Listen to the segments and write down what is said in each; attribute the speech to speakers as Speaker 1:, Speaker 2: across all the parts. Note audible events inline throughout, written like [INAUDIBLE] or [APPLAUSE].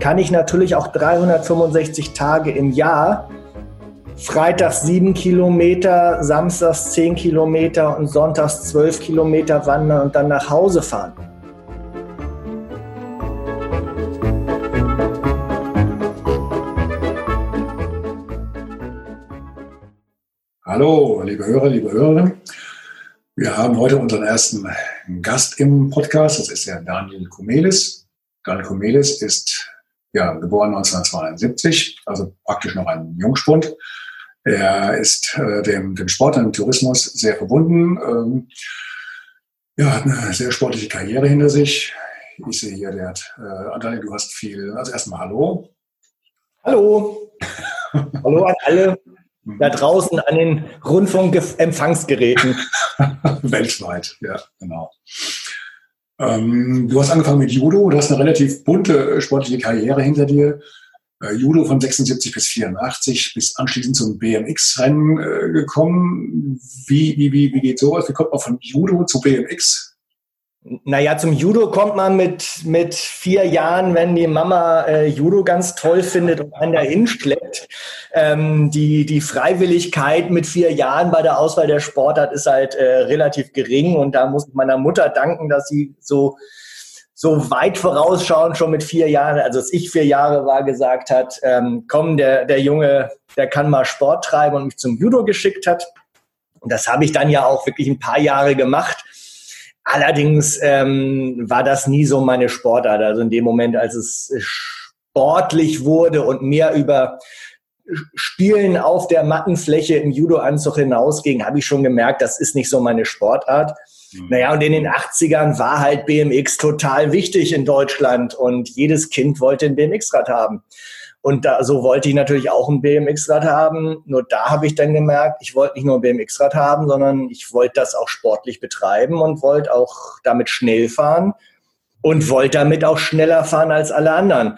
Speaker 1: kann ich natürlich auch 365 Tage im Jahr freitags 7 Kilometer, samstags 10 Kilometer und sonntags 12 Kilometer wandern und dann nach Hause fahren.
Speaker 2: Hallo, liebe Hörer, liebe Hörerinnen. Wir haben heute unseren ersten Gast im Podcast. Das ist der Daniel Kumelis. Daniel Kumelis ist ja, geboren 1972, also praktisch noch ein Jungspund. Er ist äh, dem, dem Sport und dem Tourismus sehr verbunden. Ähm, ja, hat eine sehr sportliche Karriere hinter sich. Ich sehe hier, der hat, äh, Daniel, du hast viel. Also erstmal Hallo.
Speaker 1: Hallo. [LAUGHS] Hallo an alle da draußen an den Rundfunkempfangsgeräten. [LAUGHS]
Speaker 2: Weltweit, ja, genau. Ähm, du hast angefangen mit Judo, du hast eine relativ bunte äh, sportliche Karriere hinter dir. Äh, Judo von 76 bis 84, bis anschließend zum BMX-Rennen äh, gekommen. Wie, wie, wie, wie geht sowas? Wie kommt man von Judo zu BMX?
Speaker 1: Naja, zum Judo kommt man mit, mit vier Jahren, wenn die Mama äh, Judo ganz toll findet und einen dahin schleppt. Ähm, die, die Freiwilligkeit mit vier Jahren bei der Auswahl der Sportart ist halt äh, relativ gering und da muss ich meiner Mutter danken, dass sie so, so weit vorausschauend schon mit vier Jahren, also als ich vier Jahre war, gesagt hat, ähm, komm, der, der Junge, der kann mal Sport treiben und mich zum Judo geschickt hat. Und das habe ich dann ja auch wirklich ein paar Jahre gemacht Allerdings ähm, war das nie so meine Sportart. Also in dem Moment, als es sportlich wurde und mehr über Spielen auf der Mattenfläche im Judo-Anzug hinausging, habe ich schon gemerkt, das ist nicht so meine Sportart. Mhm. Naja, und in den 80ern war halt BMX total wichtig in Deutschland und jedes Kind wollte ein BMX-Rad haben. Und da, so wollte ich natürlich auch ein BMX-Rad haben. Nur da habe ich dann gemerkt, ich wollte nicht nur ein BMX-Rad haben, sondern ich wollte das auch sportlich betreiben und wollte auch damit schnell fahren und wollte damit auch schneller fahren als alle anderen.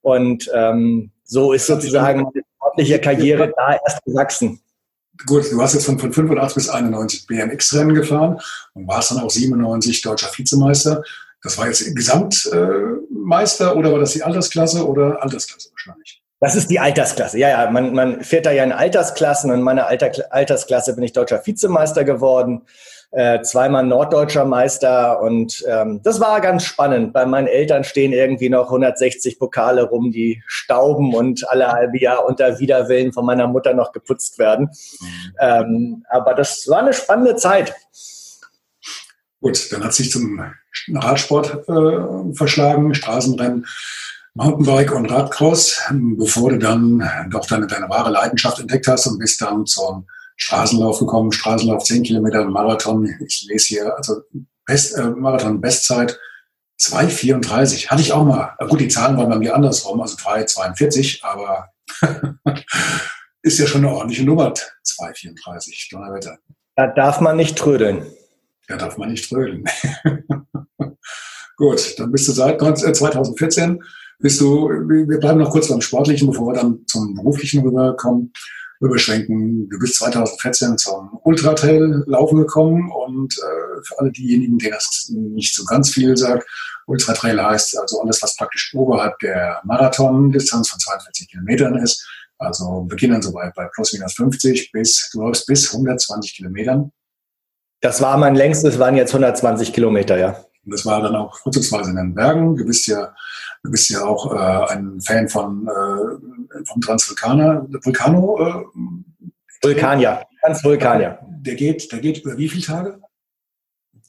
Speaker 1: Und ähm, so ist sozusagen meine sportliche Karriere da erst gewachsen.
Speaker 2: Gut, du hast jetzt von, von 85 bis 91 BMX-Rennen gefahren und warst dann auch 97 deutscher Vizemeister. Das war jetzt Gesamtmeister äh, oder war das die Altersklasse oder Altersklasse wahrscheinlich?
Speaker 1: Das ist die Altersklasse. Ja, ja, man, man fährt da ja in Altersklassen. und In meiner Alter, Altersklasse bin ich deutscher Vizemeister geworden, äh, zweimal norddeutscher Meister und ähm, das war ganz spannend. Bei meinen Eltern stehen irgendwie noch 160 Pokale rum, die stauben und alle halbe Jahr unter Widerwillen von meiner Mutter noch geputzt werden. Mhm. Ähm, aber das war eine spannende Zeit.
Speaker 2: Gut, dann hat sich zum Radsport äh, verschlagen, Straßenrennen, Mountainbike und Radcross, bevor du dann doch deine, deine wahre Leidenschaft entdeckt hast und bist dann zum Straßenlauf gekommen, Straßenlauf 10 Kilometer, Marathon, ich lese hier, also Best, äh, Marathon Bestzeit 2,34. Hatte ich auch mal. Gut, die Zahlen waren bei mir andersrum, also 3,42, aber [LAUGHS] ist ja schon eine ordentliche Nummer, 2,34, Donnerwetter.
Speaker 1: Da darf man nicht trödeln.
Speaker 2: Da darf man nicht trödeln. [LAUGHS] Gut, dann bist du seit 2014, äh, bist du, wir bleiben noch kurz beim Sportlichen, bevor wir dann zum Beruflichen rüberkommen, überschwenken. Du bist 2014 zum Ultratrail laufen gekommen und äh, für alle diejenigen, denen das nicht so ganz viel sagt, Ultratrail heißt also alles, was praktisch oberhalb der Marathon-Distanz von 42 Kilometern ist. Also beginnen so bei, bei plus minus 50 bis, du läufst bis 120 Kilometern.
Speaker 1: Das war mein längstes, waren jetzt 120 Kilometer, ja.
Speaker 2: Und das war dann auch vorzugsweise in den Bergen. Du bist ja, du bist ja auch äh, ein Fan von äh, vom Transvulkaner, Vulcano. Äh,
Speaker 1: Vulkanier, Transvulkanier.
Speaker 2: Der geht, der geht über wie viele Tage?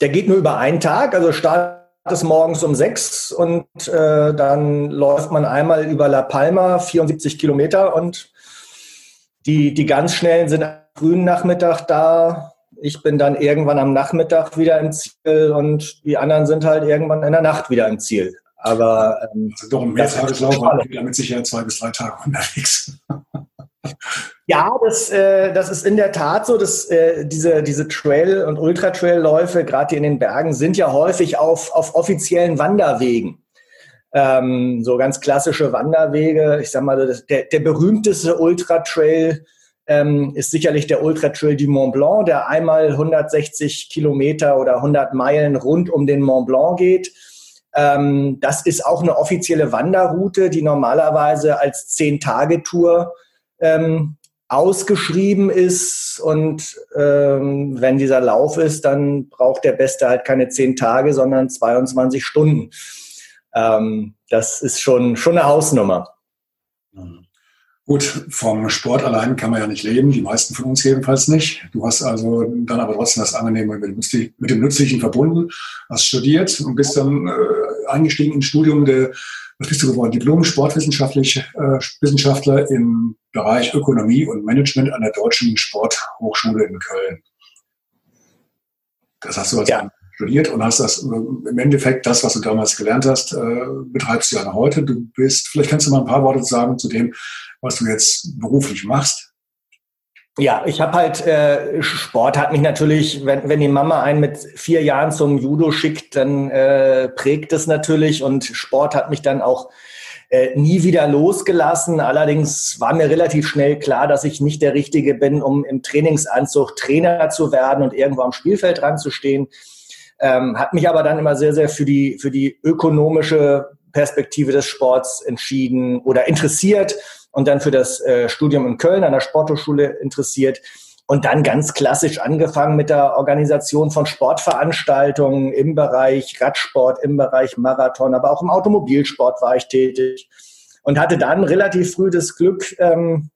Speaker 1: Der geht nur über einen Tag, also Start ist morgens um sechs und äh, dann läuft man einmal über La Palma, 74 Kilometer und die, die ganz schnellen sind am frühen Nachmittag da, ich bin dann irgendwann am Nachmittag wieder im Ziel und die anderen sind halt irgendwann in der Nacht wieder im Ziel. Aber
Speaker 2: ähm, also doch ein Mehrtageslauf waren wir mit Sicherheit zwei bis drei Tage unterwegs. [LAUGHS]
Speaker 1: Ja, das, äh, das ist in der Tat so, dass äh, diese, diese Trail- und Ultra-Trail-Läufe, gerade in den Bergen, sind ja häufig auf, auf offiziellen Wanderwegen. Ähm, so ganz klassische Wanderwege. Ich sag mal, der, der berühmteste Ultra-Trail ähm, ist sicherlich der Ultra-Trail du Mont Blanc, der einmal 160 Kilometer oder 100 Meilen rund um den Mont Blanc geht. Ähm, das ist auch eine offizielle Wanderroute, die normalerweise als Zehn-Tage-Tour ähm, ausgeschrieben ist und ähm, wenn dieser Lauf ist, dann braucht der Beste halt keine zehn Tage, sondern 22 Stunden. Ähm, das ist schon, schon eine Hausnummer.
Speaker 2: Gut, vom Sport allein kann man ja nicht leben, die meisten von uns jedenfalls nicht. Du hast also dann aber trotzdem das Angenehme mit dem, Nützlichen verbunden, hast studiert und bist dann äh, eingestiegen ins Studium der was bist du geworden? Diplom Sportwissenschaftlich äh, im Bereich Ökonomie und Management an der Deutschen Sporthochschule in Köln. Das hast du also ja. studiert und hast das äh, im Endeffekt das, was du damals gelernt hast, äh, betreibst du ja noch heute. Du bist, vielleicht kannst du mal ein paar Worte sagen zu dem, was du jetzt beruflich machst.
Speaker 1: Ja, ich habe halt, äh, Sport hat mich natürlich, wenn, wenn die Mama einen mit vier Jahren zum Judo schickt, dann äh, prägt es natürlich und Sport hat mich dann auch äh, nie wieder losgelassen. Allerdings war mir relativ schnell klar, dass ich nicht der Richtige bin, um im Trainingsanzug Trainer zu werden und irgendwo am Spielfeld ranzustehen. Ähm, hat mich aber dann immer sehr, sehr für die, für die ökonomische Perspektive des Sports entschieden oder interessiert und dann für das äh, Studium in Köln an der Sporthochschule interessiert. Und dann ganz klassisch angefangen mit der Organisation von Sportveranstaltungen im Bereich Radsport, im Bereich Marathon, aber auch im Automobilsport war ich tätig. Und hatte dann relativ früh das Glück, ähm,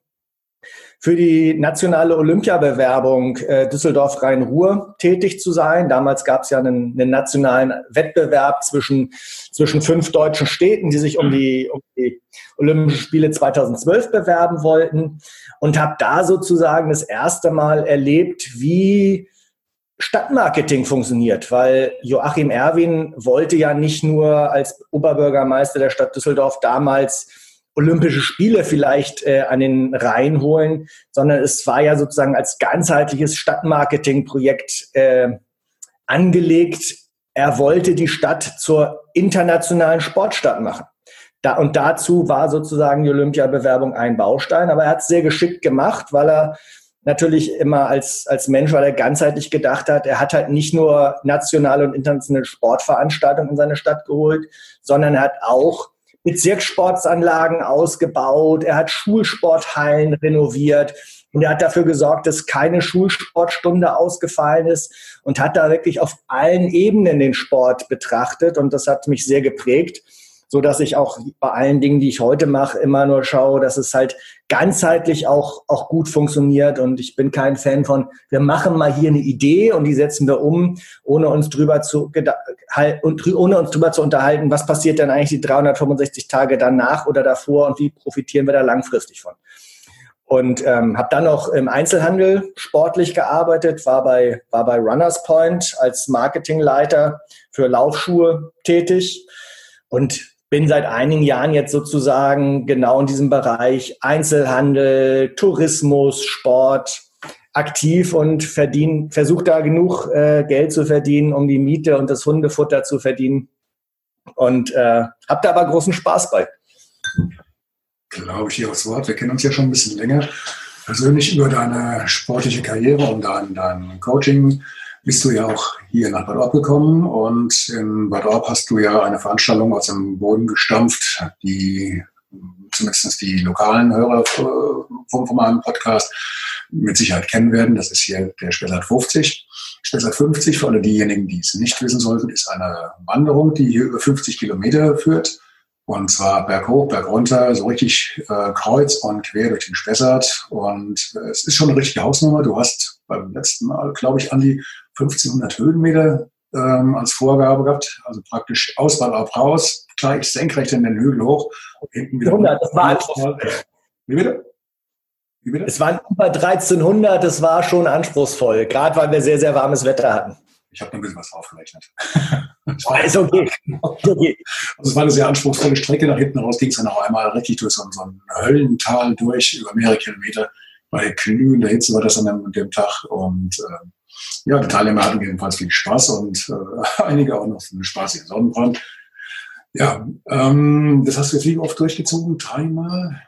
Speaker 1: für die nationale Olympiabewerbung äh, Düsseldorf-Rhein-Ruhr tätig zu sein. Damals gab es ja einen, einen, nationalen Wettbewerb zwischen, zwischen fünf deutschen Städten, die sich um die, um die Olympischen Spiele 2012 bewerben wollten. Und habe da sozusagen das erste Mal erlebt, wie Stadtmarketing funktioniert, weil Joachim Erwin wollte ja nicht nur als Oberbürgermeister der Stadt Düsseldorf damals Olympische Spiele vielleicht äh, an den Rhein holen, sondern es war ja sozusagen als ganzheitliches Stadtmarketingprojekt äh, angelegt. Er wollte die Stadt zur internationalen Sportstadt machen. Da, und dazu war sozusagen die Olympiabewerbung ein Baustein, aber er hat es sehr geschickt gemacht, weil er natürlich immer als, als Mensch, weil er ganzheitlich gedacht hat, er hat halt nicht nur nationale und internationale Sportveranstaltungen in seine Stadt geholt, sondern er hat auch Bezirkssportsanlagen ausgebaut, er hat Schulsporthallen renoviert und er hat dafür gesorgt, dass keine Schulsportstunde ausgefallen ist und hat da wirklich auf allen Ebenen den Sport betrachtet und das hat mich sehr geprägt so dass ich auch bei allen Dingen, die ich heute mache, immer nur schaue, dass es halt ganzheitlich auch, auch gut funktioniert. Und ich bin kein Fan von, wir machen mal hier eine Idee und die setzen wir um, ohne uns drüber zu, und ohne uns drüber zu unterhalten, was passiert denn eigentlich die 365 Tage danach oder davor und wie profitieren wir da langfristig von. Und ähm, habe dann noch im Einzelhandel sportlich gearbeitet, war bei, war bei Runners Point als Marketingleiter für Laufschuhe tätig und bin seit einigen Jahren jetzt sozusagen genau in diesem Bereich Einzelhandel, Tourismus, Sport aktiv und versuche da genug äh, Geld zu verdienen, um die Miete und das Hundefutter zu verdienen. Und äh, habe da aber großen Spaß bei.
Speaker 2: Glaube ich dir aufs Wort. Wir kennen uns ja schon ein bisschen länger. Persönlich über deine sportliche Karriere und dein, dein Coaching bist du ja auch hier nach Bad Orb gekommen und in Bad Orb hast du ja eine Veranstaltung aus dem Boden gestampft, die zumindest die lokalen Hörer vom, von meinem Podcast mit Sicherheit kennen werden. Das ist hier der Spessart 50. Spessart 50, für alle diejenigen, die es nicht wissen sollten, ist eine Wanderung, die hier über 50 Kilometer führt. Und zwar berghoch, bergunter, so richtig äh, kreuz und quer durch den Spessart. Und äh, es ist schon eine richtige Hausnummer. Du hast beim letzten Mal, glaube ich, an die 1500 Höhenmeter ähm, als Vorgabe gehabt. Also praktisch Auswahl auf raus, gleich senkrecht in den Hügel hoch,
Speaker 1: hinten wieder. 100, das war Wie bitte? Wie bitte? Es waren über 1300, das war schon anspruchsvoll, gerade weil wir sehr, sehr warmes Wetter hatten.
Speaker 2: Ich habe noch ein bisschen was draufgerechnet. Das [LAUGHS] war, ist okay. okay. Also es war eine sehr anspruchsvolle Strecke. Nach hinten raus ging es dann auch einmal richtig durch so, so ein Höllental durch, über mehrere Kilometer. Bei glühender Hitze war das an dem, dem Tag. Und äh, ja, die Teilnehmer hatten jedenfalls viel Spaß und äh, [LAUGHS] einige auch noch einen spaßigen Sonnenbrand. Ja, ähm, das hast du jetzt wie oft durchgezogen? Dreimal?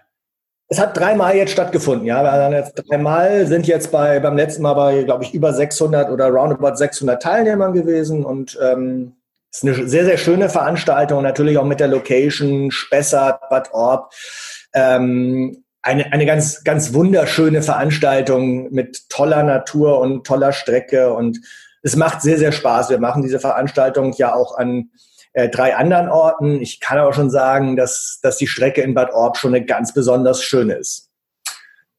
Speaker 1: Es hat dreimal jetzt stattgefunden, ja. Wir haben jetzt dreimal, sind jetzt bei, beim letzten Mal bei, glaube ich, über 600 oder roundabout 600 Teilnehmern gewesen und ähm, ist eine sehr, sehr schöne Veranstaltung, natürlich auch mit der Location, Spessart, Bad Orb. Ähm, eine, eine ganz, ganz wunderschöne Veranstaltung mit toller Natur und toller Strecke und es macht sehr, sehr Spaß. Wir machen diese Veranstaltung ja auch an äh, drei anderen Orten. Ich kann aber schon sagen, dass, dass die Strecke in Bad Orb schon eine ganz besonders schöne ist.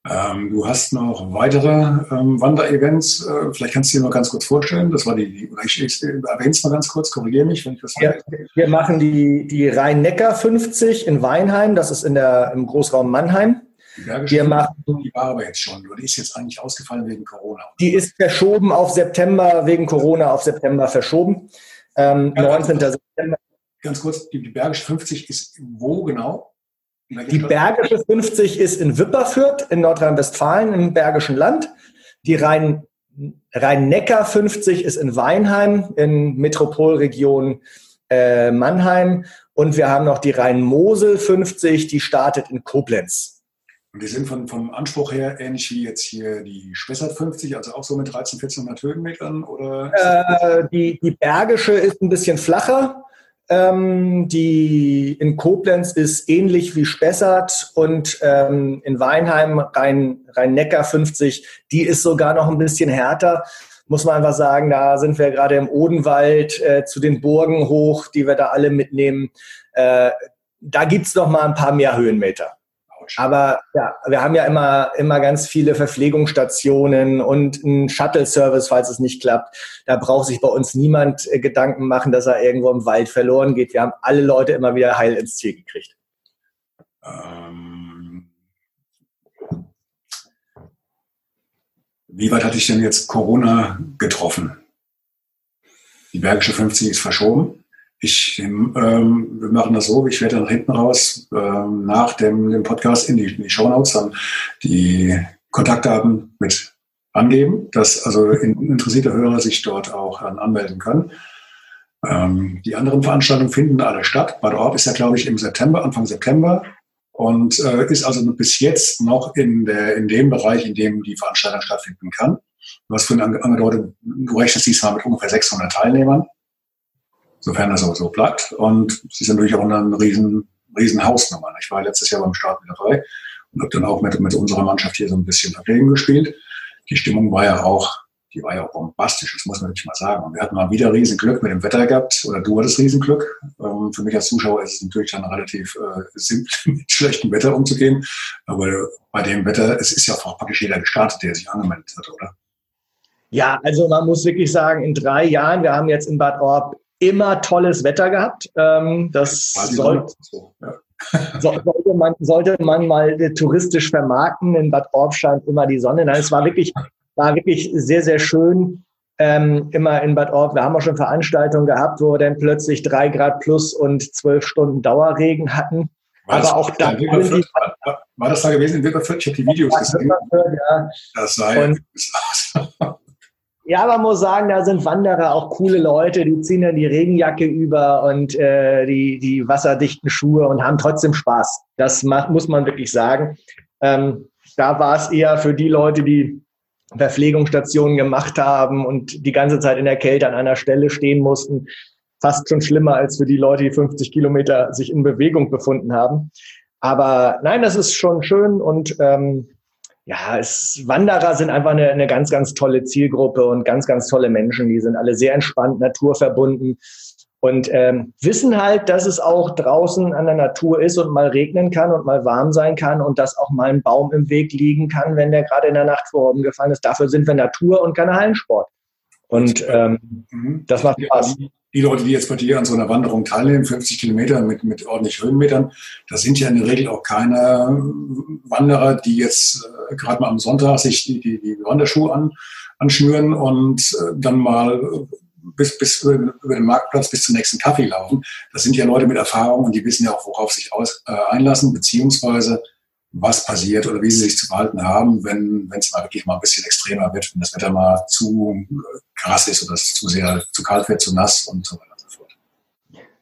Speaker 2: Ähm, du hast noch weitere ähm, Wanderevents. Äh, vielleicht kannst du dir noch ganz kurz vorstellen. Das war die, die ich, ich erwähne es mal ganz kurz, korrigiere mich, wenn ich das
Speaker 1: ja, Wir machen die, die Rhein-Neckar 50 in Weinheim, das ist in der, im Großraum Mannheim.
Speaker 2: Die wir machen, die war aber jetzt schon, die ist jetzt eigentlich ausgefallen wegen Corona.
Speaker 1: Die ist verschoben auf September, wegen Corona auf September verschoben. Ähm, 19. September.
Speaker 2: Ganz kurz, die, die Bergische 50 ist wo genau?
Speaker 1: Die Bergische 50 ist in Wipperfürth in Nordrhein-Westfalen im Bergischen Land. Die Rhein, Rhein-Neckar 50 ist in Weinheim in Metropolregion äh, Mannheim. Und wir haben noch die Rhein-Mosel 50, die startet in Koblenz.
Speaker 2: Und die sind von, vom Anspruch her ähnlich wie jetzt hier die Spessart 50, also auch so mit 13, 1400 Höhenmetern? Oder
Speaker 1: äh, die, die Bergische ist ein bisschen flacher. Ähm, die in Koblenz ist ähnlich wie Spessart und ähm, in Weinheim Rhein, Rhein-Neckar 50, die ist sogar noch ein bisschen härter. Muss man einfach sagen, da sind wir gerade im Odenwald äh, zu den Burgen hoch, die wir da alle mitnehmen. Äh, da gibt's noch mal ein paar mehr Höhenmeter. Aber ja, wir haben ja immer, immer ganz viele Verpflegungsstationen und einen Shuttle-Service, falls es nicht klappt. Da braucht sich bei uns niemand äh, Gedanken machen, dass er irgendwo im Wald verloren geht. Wir haben alle Leute immer wieder heil ins Ziel gekriegt. Ähm,
Speaker 2: wie weit hatte ich denn jetzt Corona getroffen? Die Bergische 50 ist verschoben. Ich, ähm, wir machen das so, ich werde dann hinten raus ähm, nach dem, dem Podcast in die, in die Shownotes dann die Kontaktdaten mit angeben, dass also interessierte Hörer sich dort auch dann anmelden können. Ähm, die anderen Veranstaltungen finden alle statt. Bad Orb ist ja, glaube ich, im September, Anfang September und äh, ist also bis jetzt noch in, der, in dem Bereich, in dem die Veranstaltung stattfinden kann. Du hast vorhin angedeutet, du rechnest diesmal mit ungefähr 600 Teilnehmern sofern das auch so bleibt. Und sie sind natürlich auch eine riesen, riesen Hausnummer. Ich war letztes Jahr beim Start mit dabei und habe dann auch mit, mit unserer Mannschaft hier so ein bisschen Verpflegen gespielt. Die Stimmung war ja auch, die war ja auch bombastisch, das muss man wirklich mal sagen. Und wir hatten mal wieder riesen Glück mit dem Wetter gehabt, oder du hattest riesen Glück. Ähm, für mich als Zuschauer ist es natürlich dann relativ äh, simpel, [LAUGHS] mit schlechtem Wetter umzugehen. Aber bei dem Wetter, es ist ja auch praktisch jeder gestartet, der sich angemeldet hat, oder?
Speaker 1: Ja, also man muss wirklich sagen, in drei Jahren, wir haben jetzt in Bad Orb immer tolles Wetter gehabt. Ähm, das soll, [LAUGHS] sollte, man, sollte man mal touristisch vermarkten. In Bad Orb scheint immer die Sonne. Nein, es war wirklich, war wirklich sehr, sehr schön. Ähm, immer in Bad Orb. Wir haben auch schon Veranstaltungen gehabt, wo wir dann plötzlich drei Grad plus und zwölf Stunden Dauerregen hatten.
Speaker 2: War Aber auch da. War, war, das da gewesen in Wipperfürth? Ich habe die Videos gesehen. Ja. Das sah ja [LAUGHS]
Speaker 1: ja, man muss sagen, da sind Wanderer auch coole Leute, die ziehen dann die Regenjacke über und äh, die, die wasserdichten Schuhe und haben trotzdem Spaß. Das macht, muss man wirklich sagen. Ähm, da war es eher für die Leute, die Verpflegungsstationen gemacht haben und die ganze Zeit in der Kälte an einer Stelle stehen mussten, fast schon schlimmer als für die Leute, die 50 Kilometer sich in Bewegung befunden haben. Aber nein, das ist schon schön und ähm, ja, es, Wanderer sind einfach eine, eine ganz, ganz tolle Zielgruppe und ganz, ganz tolle Menschen. Die sind alle sehr entspannt, naturverbunden und ähm, wissen halt, dass es auch draußen an der Natur ist und mal regnen kann und mal warm sein kann und dass auch mal ein Baum im Weg liegen kann, wenn der gerade in der Nacht vor gefallen ist. Dafür sind wir Natur und keine Hallensport. Und ähm, mhm. das macht Spaß
Speaker 2: die Leute, die jetzt bei dir an so einer Wanderung teilnehmen, 50 Kilometer mit, mit ordentlich Höhenmetern, das sind ja in der Regel auch keine Wanderer, die jetzt äh, gerade mal am Sonntag sich die, die, die Wanderschuhe an, anschnüren und äh, dann mal bis, bis über, über den Marktplatz bis zum nächsten Kaffee laufen. Das sind ja Leute mit Erfahrung und die wissen ja auch, worauf sich aus, äh, einlassen, beziehungsweise was passiert oder wie sie sich zu verhalten haben, wenn es mal wirklich mal ein bisschen extremer wird, wenn das Wetter mal zu äh, krass ist oder es zu sehr zu kalt wird, zu nass und so weiter und so fort.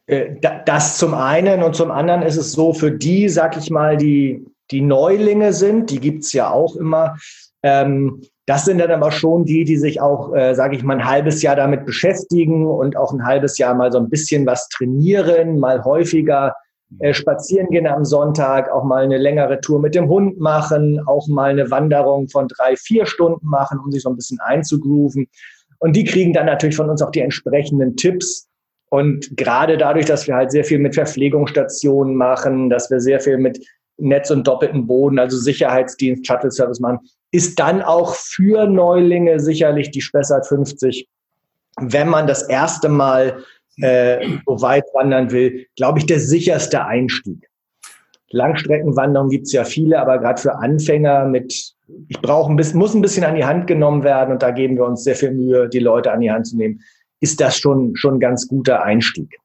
Speaker 1: Äh, das zum einen und zum anderen ist es so für die, sag ich mal, die die Neulinge sind, die gibt's ja auch immer. Ähm, das sind dann aber schon die, die sich auch, äh, sage ich mal, ein halbes Jahr damit beschäftigen und auch ein halbes Jahr mal so ein bisschen was trainieren, mal häufiger äh, spazieren gehen am Sonntag, auch mal eine längere Tour mit dem Hund machen, auch mal eine Wanderung von drei, vier Stunden machen, um sich so ein bisschen einzugrooven. Und die kriegen dann natürlich von uns auch die entsprechenden Tipps. Und gerade dadurch, dass wir halt sehr viel mit Verpflegungsstationen machen, dass wir sehr viel mit Netz und doppelten Boden, also Sicherheitsdienst, Shuttle-Service machen, ist dann auch für Neulinge sicherlich die Spessart 50, wenn man das erste Mal äh, so weit wandern will, glaube ich, der sicherste Einstieg. Langstreckenwanderung gibt es ja viele, aber gerade für Anfänger mit, ich brauche ein bisschen, muss ein bisschen an die Hand genommen werden und da geben wir uns sehr viel Mühe, die Leute an die Hand zu nehmen, ist das schon, schon ein ganz guter Einstieg.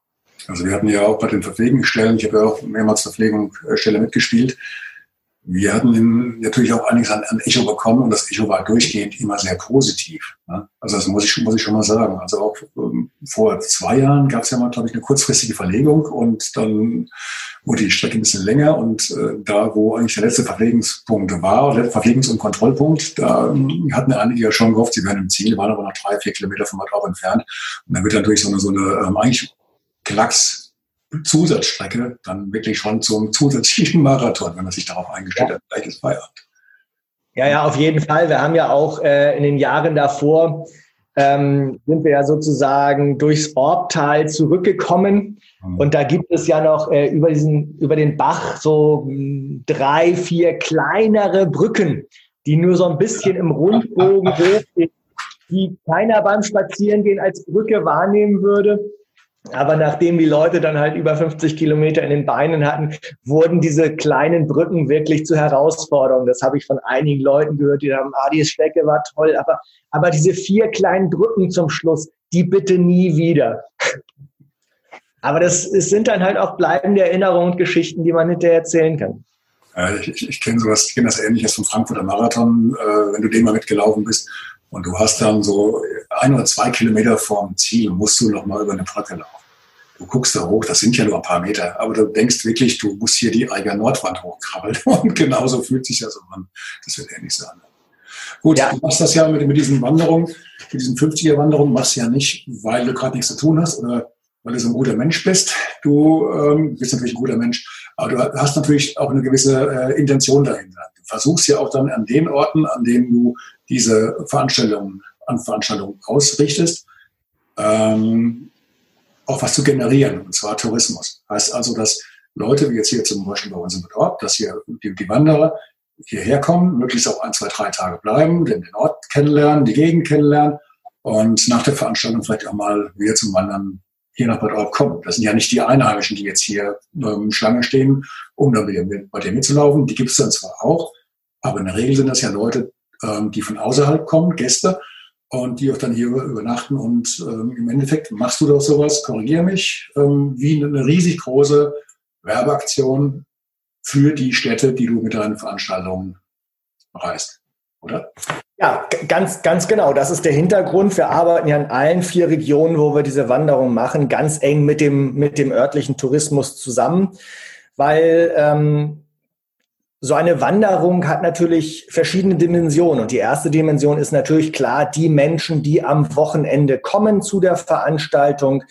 Speaker 2: Also wir hatten ja auch bei den Verpflegungsstellen, ich habe ja auch mehrmals Verpflegungsstelle mitgespielt, wir hatten natürlich auch einiges an, an, Echo bekommen und das Echo war durchgehend immer sehr positiv. Ne? Also das muss ich, muss ich schon mal sagen. Also auch ähm, vor zwei Jahren gab es ja mal, glaube ich, eine kurzfristige Verlegung und dann wurde die Strecke ein bisschen länger und äh, da, wo eigentlich der letzte Verpflegungspunkt war, der Verpflegungs- und Kontrollpunkt, da ähm, hatten einige ja schon gehofft, sie wären im Ziel, waren aber noch drei, vier Kilometer von dort entfernt. Und dann wird natürlich so eine, so eine ähm, eigentlich Klacks Zusatzstrecke dann wirklich schon zum zusätzlichen [LAUGHS] Marathon, wenn man sich darauf eingestellt ja. hat, gleich ist Feierabend.
Speaker 1: Ja, ja, auf jeden Fall. Wir haben ja auch äh, in den Jahren davor ähm, sind wir ja sozusagen durchs Orbtal zurückgekommen. Mhm. Und da gibt es ja noch äh, über diesen, über den Bach so mh, hm, drei, vier kleinere Brücken, die nur so ein bisschen im Rundbogen [LAUGHS] hochgehen, die keiner beim Spazierengehen als Brücke wahrnehmen würde. Aber nachdem die Leute dann halt über 50 Kilometer in den Beinen hatten, wurden diese kleinen Brücken wirklich zu Herausforderungen. Das habe ich von einigen Leuten gehört, die haben, ah, die Strecke war toll, aber, aber diese vier kleinen Brücken zum Schluss, die bitte nie wieder. [LAUGHS] Aber das, es sind dann halt auch bleibende Erinnerungen und Geschichten, die man hinterher erzählen kann.
Speaker 2: ich, ich, ich kenne sowas, ich kenne das ähnliches vom Frankfurter Marathon, äh, wenn du den mal mitgelaufen bist. Und du hast dann so ein oder zwei Kilometer vorm Ziel, musst du noch mal über eine Brücke laufen. Du guckst da hoch, das sind ja nur ein paar Meter, aber du denkst wirklich, du musst hier die Eiger Nordwand hochkrabbeln. [LAUGHS] Und genauso fühlt sich das an. Das wird ähnlich sein. Gut, ja. du machst das ja mit, mit diesen Wanderungen, mit diesen 50er-Wanderungen, machst du ja nicht, weil du gerade nichts zu tun hast oder weil du so ein guter Mensch bist. Du ähm, bist natürlich ein guter Mensch, aber du hast natürlich auch eine gewisse äh, Intention dahinter. Versuchst ja auch dann an den Orten, an denen du diese Veranstaltungen, an Veranstaltungen ausrichtest, ähm, auch was zu generieren, und zwar Tourismus. Heißt also, dass Leute, wie jetzt hier zum Beispiel bei uns im Ort, dass hier die, die Wanderer hierher kommen, möglichst auch ein, zwei, drei Tage bleiben, den, den Ort kennenlernen, die Gegend kennenlernen und nach der Veranstaltung vielleicht auch mal wieder zum Wandern hier nach Bad Orb kommen. Das sind ja nicht die Einheimischen, die jetzt hier ähm, Schlange stehen, um wieder mit, bei dir mitzulaufen. Die gibt es dann zwar auch, aber in der Regel sind das ja Leute, ähm, die von außerhalb kommen, Gäste, und die auch dann hier übernachten. Und ähm, im Endeffekt machst du doch sowas, korrigiere mich, ähm, wie eine riesig große Werbeaktion für die Städte, die du mit deinen Veranstaltungen reist, oder?
Speaker 1: Ja, ganz, ganz genau. Das ist der Hintergrund. Wir arbeiten ja in allen vier Regionen, wo wir diese Wanderung machen, ganz eng mit dem, mit dem örtlichen Tourismus zusammen, weil ähm, so eine Wanderung hat natürlich verschiedene Dimensionen. Und die erste Dimension ist natürlich klar, die Menschen, die am Wochenende kommen zu der Veranstaltung,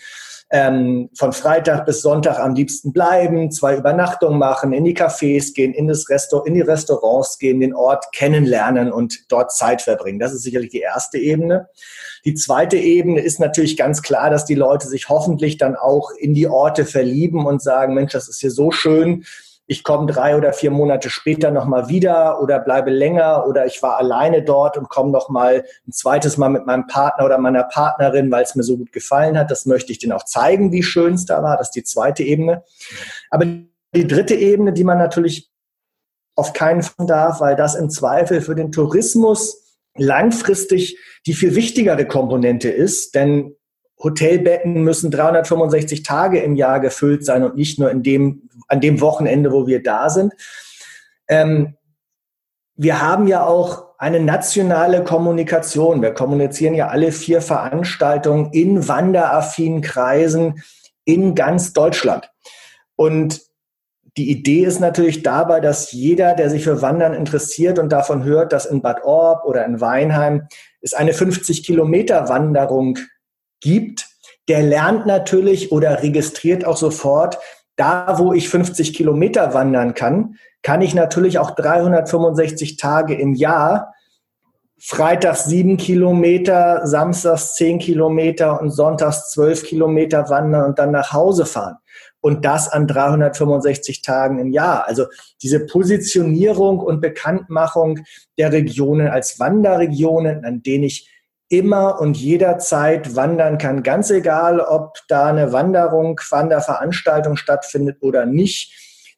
Speaker 1: ähm, von Freitag bis Sonntag am liebsten bleiben, zwei Übernachtungen machen, in die Cafés gehen, in, das Restaur in die Restaurants gehen, den Ort kennenlernen und dort Zeit verbringen. Das ist sicherlich die erste Ebene. Die zweite Ebene ist natürlich ganz klar, dass die Leute sich hoffentlich dann auch in die Orte verlieben und sagen, Mensch, das ist hier so schön ich komme drei oder vier Monate später nochmal wieder oder bleibe länger oder ich war alleine dort und komme nochmal ein zweites Mal mit meinem Partner oder meiner Partnerin, weil es mir so gut gefallen hat. Das möchte ich denen auch zeigen, wie schön es da war. Das ist die zweite Ebene. Aber die dritte Ebene, die man natürlich auf keinen Fall darf, weil das im Zweifel für den Tourismus langfristig die viel wichtigere Komponente ist, denn Hotelbetten müssen 365 Tage im Jahr gefüllt sein und nicht nur in dem, an dem Wochenende, wo wir da sind. Ähm, wir haben ja auch eine nationale Kommunikation. Wir kommunizieren ja alle vier Veranstaltungen in wanderaffinen Kreisen in ganz Deutschland. Und die Idee ist natürlich dabei, dass jeder, der sich für Wandern interessiert und davon hört, dass in Bad Orb oder in Weinheim es eine 50 Kilometer Wanderung gibt, der lernt natürlich oder registriert auch sofort, da wo ich 50 Kilometer wandern kann, kann ich natürlich auch 365 Tage im Jahr freitags sieben Kilometer, samstags zehn Kilometer und sonntags zwölf Kilometer wandern und dann nach Hause fahren. Und das an 365 Tagen im Jahr. Also diese Positionierung und Bekanntmachung der Regionen als Wanderregionen, an denen ich immer und jederzeit wandern kann, ganz egal, ob da eine Wanderung, Wanderveranstaltung stattfindet oder nicht.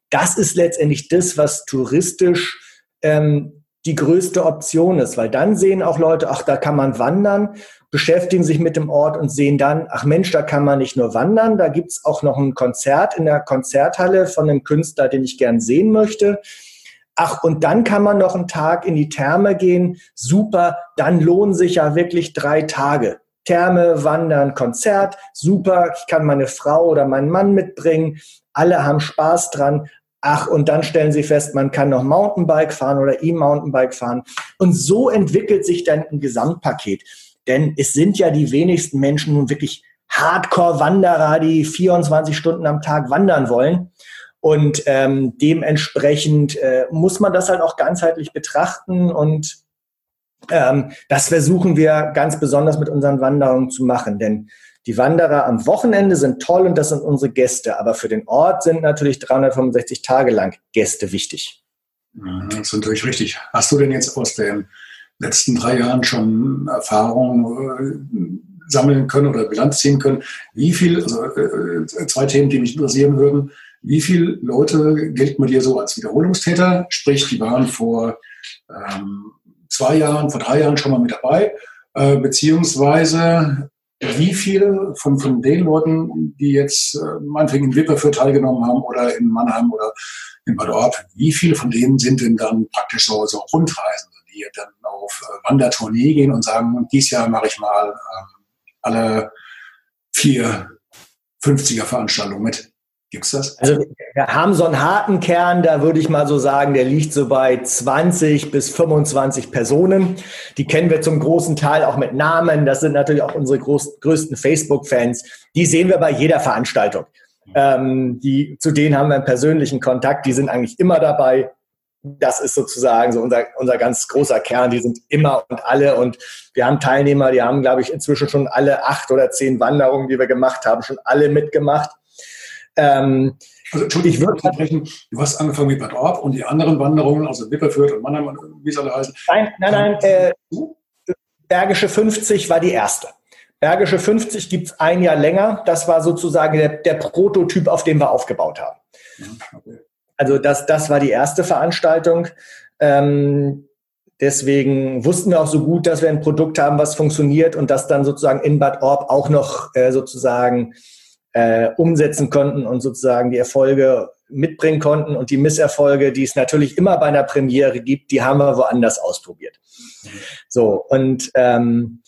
Speaker 1: Das ist letztendlich das, was touristisch ähm, die größte Option ist, weil dann sehen auch Leute, ach, da kann man wandern, beschäftigen sich mit dem Ort und sehen dann, ach Mensch, da kann man nicht nur wandern, da gibt's auch noch ein Konzert in der Konzerthalle von einem Künstler, den ich gern sehen möchte. Ach, und dann kann man noch einen Tag in die Therme gehen. Super, dann lohnen sich ja wirklich drei Tage. Therme, Wandern, Konzert, super. Ich kann meine Frau oder meinen Mann mitbringen. Alle haben Spaß dran. Ach, und dann stellen sie fest, man kann noch Mountainbike fahren oder E-Mountainbike fahren. Und so entwickelt sich dann ein Gesamtpaket. Denn es sind ja die wenigsten Menschen nun wirklich Hardcore-Wanderer, die 24 Stunden am Tag wandern wollen. Und ähm, dementsprechend äh, muss man das halt auch ganzheitlich betrachten und ähm, das versuchen wir ganz besonders mit unseren Wanderungen zu machen. Denn die Wanderer am Wochenende sind toll und das sind unsere Gäste, aber für den Ort sind natürlich 365 Tage lang Gäste wichtig.
Speaker 2: Das ist natürlich richtig. Hast du denn jetzt aus den letzten drei Jahren schon Erfahrungen äh, sammeln können oder Bilanz ziehen können? Wie viel, also äh, zwei Themen, die mich interessieren würden, wie viele Leute gelten bei dir so als Wiederholungstäter? Sprich, die waren vor ähm, zwei Jahren, vor drei Jahren schon mal mit dabei, äh, beziehungsweise wie viele von, von den Leuten, die jetzt äh, meinetwegen in Wipperfürth teilgenommen haben oder in Mannheim oder in Bad Orb, wie viele von denen sind denn dann praktisch so, so Rundreisende, die dann auf äh, Wandertournee gehen und sagen, dies Jahr mache ich mal ähm, alle vier 50er Veranstaltungen mit? Gibt's das?
Speaker 1: Also wir haben so einen harten Kern, da würde ich mal so sagen, der liegt so bei 20 bis 25 Personen. Die kennen wir zum großen Teil auch mit Namen. Das sind natürlich auch unsere groß, größten Facebook-Fans. Die sehen wir bei jeder Veranstaltung. Ähm, die, zu denen haben wir einen persönlichen Kontakt. Die sind eigentlich immer dabei. Das ist sozusagen so unser, unser ganz großer Kern. Die sind immer und alle. Und wir haben Teilnehmer, die haben, glaube ich, inzwischen schon alle acht oder zehn Wanderungen, die wir gemacht haben, schon alle mitgemacht.
Speaker 2: Ähm, also, Entschuldigung, ich würde unterbrechen. Du hast angefangen mit Bad Orb und die anderen Wanderungen, also Wipperfürth und Mannheim wie soll alle heißen?
Speaker 1: Nein, nein, nein. Äh, Bergische 50 war die erste. Bergische 50 gibt es ein Jahr länger. Das war sozusagen der, der Prototyp, auf dem wir aufgebaut haben. Okay. Also das, das war die erste Veranstaltung. Ähm, deswegen wussten wir auch so gut, dass wir ein Produkt haben, was funktioniert und das dann sozusagen in Bad Orb auch noch äh, sozusagen äh, umsetzen konnten und sozusagen die Erfolge mitbringen konnten. Und die Misserfolge, die es natürlich immer bei einer Premiere gibt, die haben wir woanders ausprobiert. So, und ähm,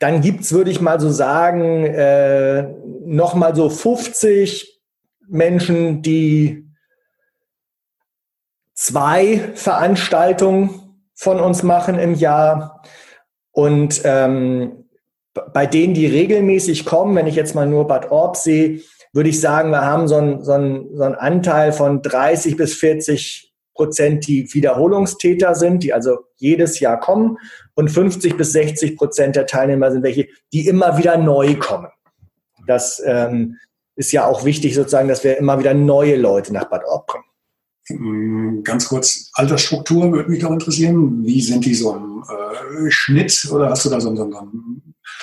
Speaker 1: dann gibt's, würde ich mal so sagen, äh, noch mal so 50 Menschen, die zwei Veranstaltungen von uns machen im Jahr. Und ähm, bei denen, die regelmäßig kommen, wenn ich jetzt mal nur Bad Orb sehe, würde ich sagen, wir haben so einen, so einen, so einen Anteil von 30 bis 40 Prozent, die Wiederholungstäter sind, die also jedes Jahr kommen und 50 bis 60 Prozent der Teilnehmer sind welche, die immer wieder neu kommen. Das ähm, ist ja auch wichtig sozusagen, dass wir immer wieder neue Leute nach Bad Orb bringen.
Speaker 2: Mm, ganz kurz, Altersstruktur würde mich noch interessieren. Wie sind die so im äh, Schnitt oder hast du da so, so, so, hast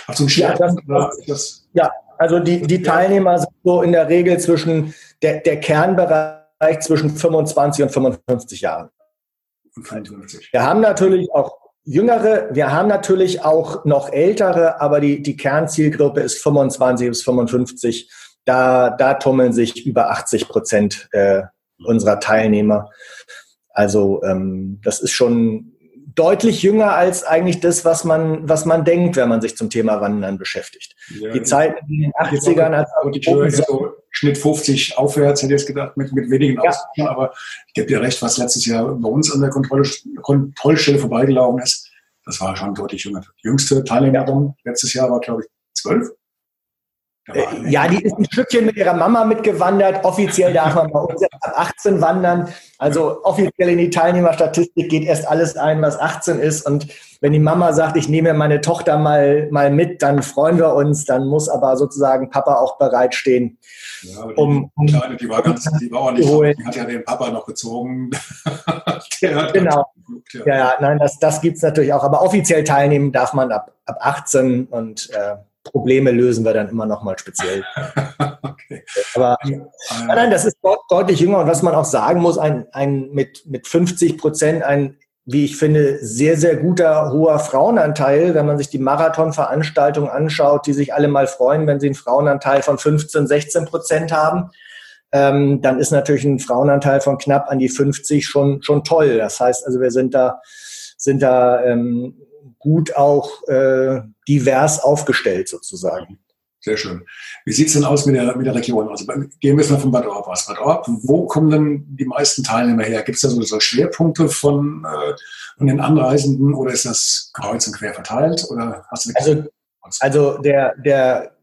Speaker 2: du einen
Speaker 1: Schnitt? Ja, das, ja, also die, die Teilnehmer sind so in der Regel zwischen der, der Kernbereich zwischen 25 und 55 Jahren. 55. Wir haben natürlich auch Jüngere, wir haben natürlich auch noch ältere, aber die, die Kernzielgruppe ist 25 bis 55. Da, da tummeln sich über 80 Prozent äh, unserer Teilnehmer. Also ähm, das ist schon deutlich jünger als eigentlich das, was man, was man denkt, wenn man sich zum Thema Wandern beschäftigt. Ja, die Zeiten in den 80ern als
Speaker 2: so Schnitt 50 aufwärts, hätte ich jetzt gedacht, mit, mit wenigen ja. Ausnahmen, aber ich gebe dir recht, was letztes Jahr bei uns an der Kontrolle, Kontrollstelle vorbeigelaufen ist, das war schon deutlich jünger. Die jüngste Teilnehmerin letztes Jahr war, glaube ich, zwölf.
Speaker 1: Äh, ja, die ist ein Stückchen mit ihrer Mama mitgewandert. Offiziell darf man bei uns ab 18 wandern. Also offiziell in die Teilnehmerstatistik geht erst alles ein, was 18 ist. Und wenn die Mama sagt, ich nehme meine Tochter mal, mal mit, dann freuen wir uns. Dann muss aber sozusagen Papa auch bereitstehen.
Speaker 2: Ja, die, um, um, Kleine, die war ganz, die war auch nicht, die hat ja den Papa noch gezogen. [LAUGHS]
Speaker 1: genau. ja. ja, ja, nein, das, das gibt es natürlich auch. Aber offiziell teilnehmen darf man ab, ab 18 und äh, Probleme lösen wir dann immer noch mal speziell. [LAUGHS] okay. Aber nein, nein, das ist deutlich jünger und was man auch sagen muss, ein, ein mit, mit 50 Prozent ein, wie ich finde, sehr, sehr guter, hoher Frauenanteil, wenn man sich die Marathonveranstaltungen anschaut, die sich alle mal freuen, wenn sie einen Frauenanteil von 15, 16 Prozent haben. Ähm, dann ist natürlich ein Frauenanteil von knapp an die 50 schon, schon toll. Das heißt also, wir sind da, sind da ähm, gut auch äh, divers aufgestellt sozusagen.
Speaker 2: Sehr schön. Wie sieht es denn aus mit der, mit der Region? Also gehen wir jetzt mal von Bad Orb aus. Bad Orb, wo kommen denn die meisten Teilnehmer her? Gibt es da so, so Schwerpunkte von, äh, von den Anreisenden oder ist das kreuz und quer verteilt? Oder
Speaker 1: hast du also, also der, der,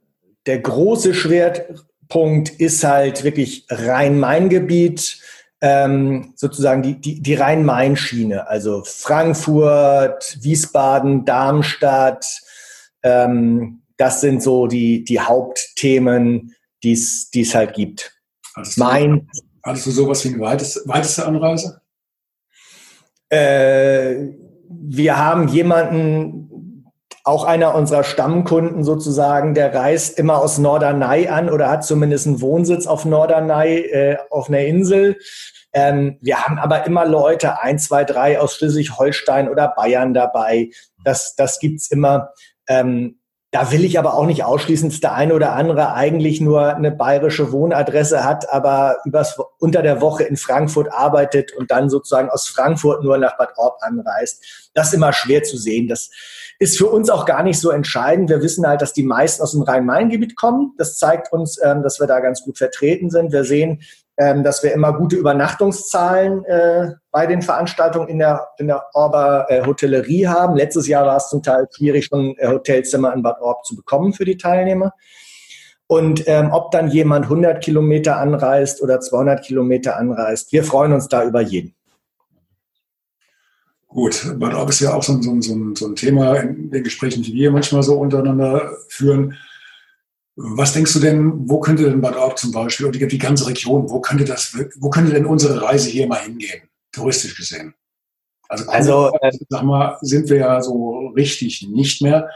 Speaker 1: der große Schwerpunkt ist halt wirklich Rhein-Main-Gebiet, ähm, sozusagen die, die, die Rhein-Main-Schiene, also Frankfurt, Wiesbaden, Darmstadt, ähm, das sind so die, die Hauptthemen, die es halt gibt.
Speaker 2: Hattest mein, du, hattest du sowas wie eine weiteste, weiteste Anreise?
Speaker 1: Äh, wir haben jemanden, auch einer unserer Stammkunden sozusagen, der reist immer aus Norderney an oder hat zumindest einen Wohnsitz auf Norderney äh, auf einer Insel. Ähm, wir haben aber immer Leute, ein, zwei, drei aus Schleswig-Holstein oder Bayern dabei. Das, das gibt's immer. Ähm, da will ich aber auch nicht ausschließen, dass der eine oder andere eigentlich nur eine bayerische Wohnadresse hat, aber übers, unter der Woche in Frankfurt arbeitet und dann sozusagen aus Frankfurt nur nach Bad Orb anreist. Das ist immer schwer zu sehen. Das ist für uns auch gar nicht so entscheidend. Wir wissen halt, dass die meisten aus dem Rhein-Main-Gebiet kommen. Das zeigt uns, ähm, dass wir da ganz gut vertreten sind. Wir sehen, ähm, dass wir immer gute Übernachtungszahlen äh, bei den Veranstaltungen in der, in der Orber äh, Hotellerie haben. Letztes Jahr war es zum Teil schwierig, schon äh, Hotelzimmer in Bad Orb zu bekommen für die Teilnehmer. Und ähm, ob dann jemand 100 Kilometer anreist oder 200 Kilometer anreist, wir freuen uns da über jeden.
Speaker 2: Gut, Bad Orb ist ja auch so, so, so, so ein Thema in den Gesprächen, die wir manchmal so untereinander führen was denkst du denn, wo könnte denn Bad Orb zum Beispiel oder die, ganze Region, wo könnte das, wo könnte denn unsere Reise hier mal hingehen, touristisch gesehen? Also, also äh, sag mal, sind wir ja so richtig nicht mehr.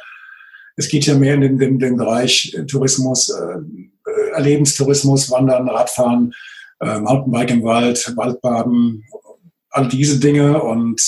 Speaker 2: Es geht ja mehr in den, den, den Bereich Tourismus, äh, Erlebenstourismus, Wandern, Radfahren, äh, Mountainbike im Wald, Waldbaden, all diese Dinge und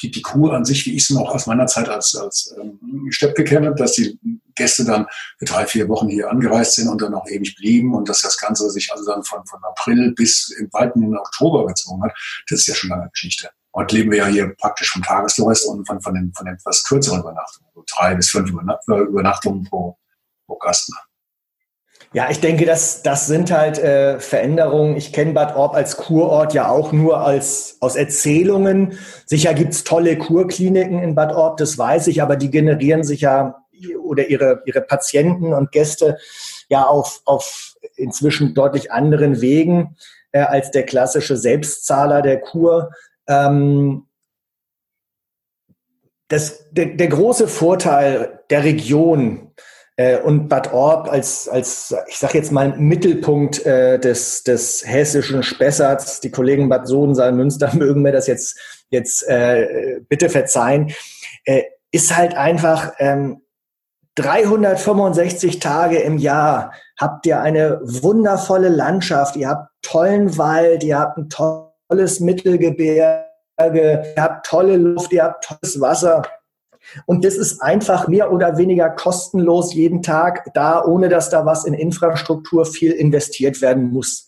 Speaker 2: die, die Kur an sich, wie ich es noch aus meiner Zeit als, als ähm, Steppe kenne, dass die Gäste dann für drei, vier Wochen hier angereist sind und dann auch ewig blieben und dass das Ganze sich also dann von, von April bis im weiten Oktober gezogen hat, das ist ja schon lange Geschichte. Heute leben wir ja hier praktisch vom Tagestourist und von, von, den, von etwas kürzeren Übernachtungen, so drei bis fünf Übernachtungen pro, pro Gast.
Speaker 1: Ja, ich denke, das, das sind halt äh, Veränderungen. Ich kenne Bad Orb als Kurort ja auch nur als aus Erzählungen. Sicher gibt's tolle Kurkliniken in Bad Orb, das weiß ich, aber die generieren sich ja oder ihre, ihre Patienten und Gäste ja auf, auf inzwischen deutlich anderen Wegen äh, als der klassische Selbstzahler der Kur. Ähm, das, der, der große Vorteil der Region äh, und Bad Orb als, als ich sage jetzt mal, Mittelpunkt äh, des, des hessischen Spessarts, die Kollegen Bad Sodensaal, Münster [LAUGHS] mögen mir das jetzt, jetzt äh, bitte verzeihen, äh, ist halt einfach, ähm, 365 Tage im Jahr habt ihr eine wundervolle Landschaft, ihr habt tollen Wald, ihr habt ein tolles Mittelgebirge, ihr habt tolle Luft, ihr habt tolles Wasser. Und das ist einfach mehr oder weniger kostenlos jeden Tag da, ohne dass da was in Infrastruktur viel investiert werden muss.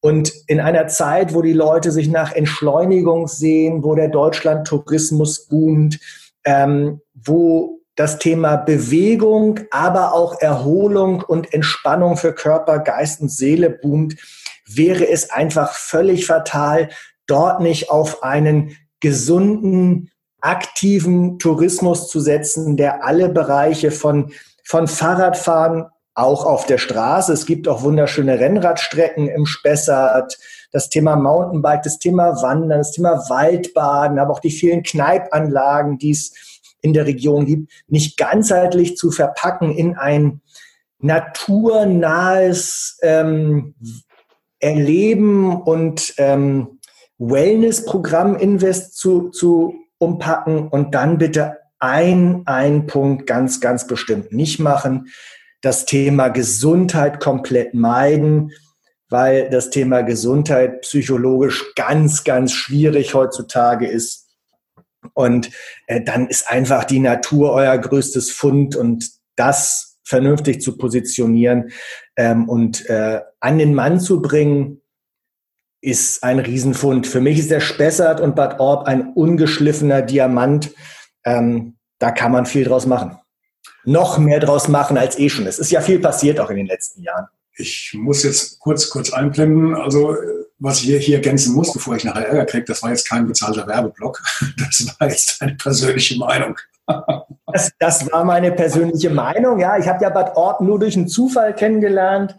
Speaker 1: Und in einer Zeit, wo die Leute sich nach Entschleunigung sehen, wo der Deutschland-Tourismus boomt, ähm, wo das Thema Bewegung, aber auch Erholung und Entspannung für Körper, Geist und Seele boomt, wäre es einfach völlig fatal, dort nicht auf einen gesunden, aktiven Tourismus zu setzen, der alle Bereiche von, von Fahrradfahren, auch auf der Straße. Es gibt auch wunderschöne Rennradstrecken im Spessart. Das Thema Mountainbike, das Thema Wandern, das Thema Waldbaden, aber auch die vielen Kneipanlagen, die es in der Region gibt, nicht ganzheitlich zu verpacken in ein naturnahes ähm, Erleben und ähm, Wellness-Programm Invest zu, zu umpacken und dann bitte ein, ein Punkt ganz, ganz bestimmt nicht machen. Das Thema Gesundheit komplett meiden, weil das Thema Gesundheit psychologisch ganz, ganz schwierig heutzutage ist. Und äh, dann ist einfach die Natur euer größtes Fund und das vernünftig zu positionieren ähm, und äh, an den Mann zu bringen, ist ein Riesenfund. Für mich ist der Spessart und Bad Orb ein ungeschliffener Diamant. Ähm, da kann man viel draus machen. Noch mehr draus machen als eh schon. Es ist ja viel passiert auch in den letzten Jahren.
Speaker 2: Ich muss jetzt kurz, kurz einblenden. Also, was ich hier, hier ergänzen muss, bevor ich nachher Ärger kriege, das war jetzt kein bezahlter Werbeblock. [LAUGHS] Das war jetzt eine persönliche Meinung.
Speaker 1: Das, das, war meine persönliche Meinung. Ja, ich habe ja Bad Orb nur durch einen Zufall kennengelernt.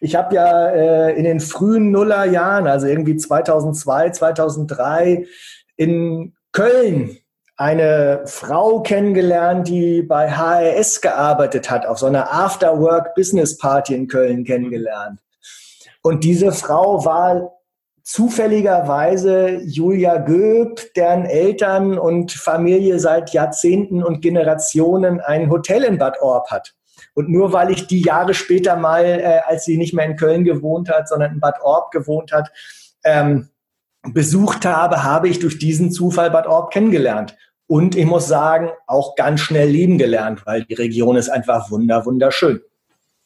Speaker 1: Ich habe ja äh, in den frühen Nullerjahren, also irgendwie 2002, 2003, in Köln eine Frau kennengelernt, die bei HRS gearbeitet hat, auf so einer After-Work-Business-Party in Köln kennengelernt. Und diese Frau war zufälligerweise Julia Göb, deren Eltern und Familie seit Jahrzehnten und Generationen ein Hotel in Bad Orb hat. Und nur weil ich die Jahre später mal, äh, als sie nicht mehr in Köln gewohnt hat, sondern in Bad Orb gewohnt hat, ähm, besucht habe, habe ich durch diesen Zufall Bad Orb kennengelernt. Und ich muss sagen, auch ganz schnell lieben gelernt, weil die Region ist einfach wunder, wunderschön.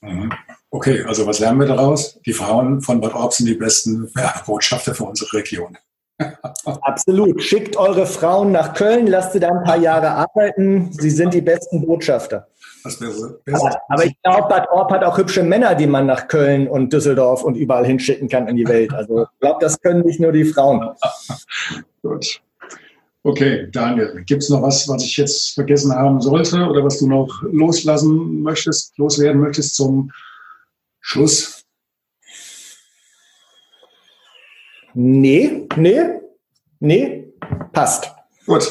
Speaker 2: Mhm. Okay, also was lernen wir daraus? Die Frauen von Bad Orb sind die besten Botschafter für unsere Region. [LAUGHS]
Speaker 1: Absolut. Schickt eure Frauen nach Köln, lasst sie da ein paar Jahre arbeiten. Sie sind die besten Botschafter. Aber, aber, ich glaube, Bad Orb hat auch hübsche Männer, die man nach Köln und Düsseldorf und überall hinschicken kann in die Welt. Also ich glaube, das können nicht nur die Frauen. [LAUGHS]
Speaker 2: Gut. Okay, Daniel, gibt es noch was, was ich jetzt vergessen haben sollte oder was du noch loslassen möchtest, loswerden möchtest zum Schluss?
Speaker 1: Nee, nee, nee, passt.
Speaker 2: Gut,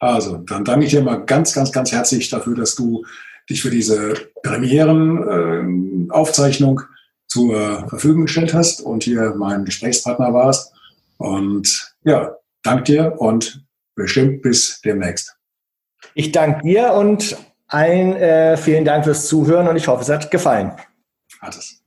Speaker 2: also dann danke ich dir mal ganz, ganz, ganz herzlich dafür, dass du dich für diese Premierenaufzeichnung äh, zur Verfügung gestellt hast und hier mein Gesprächspartner warst. Und ja, danke dir und bestimmt bis demnächst.
Speaker 1: Ich danke dir und allen äh, vielen Dank fürs Zuhören und ich hoffe, es hat gefallen.
Speaker 2: Hat es.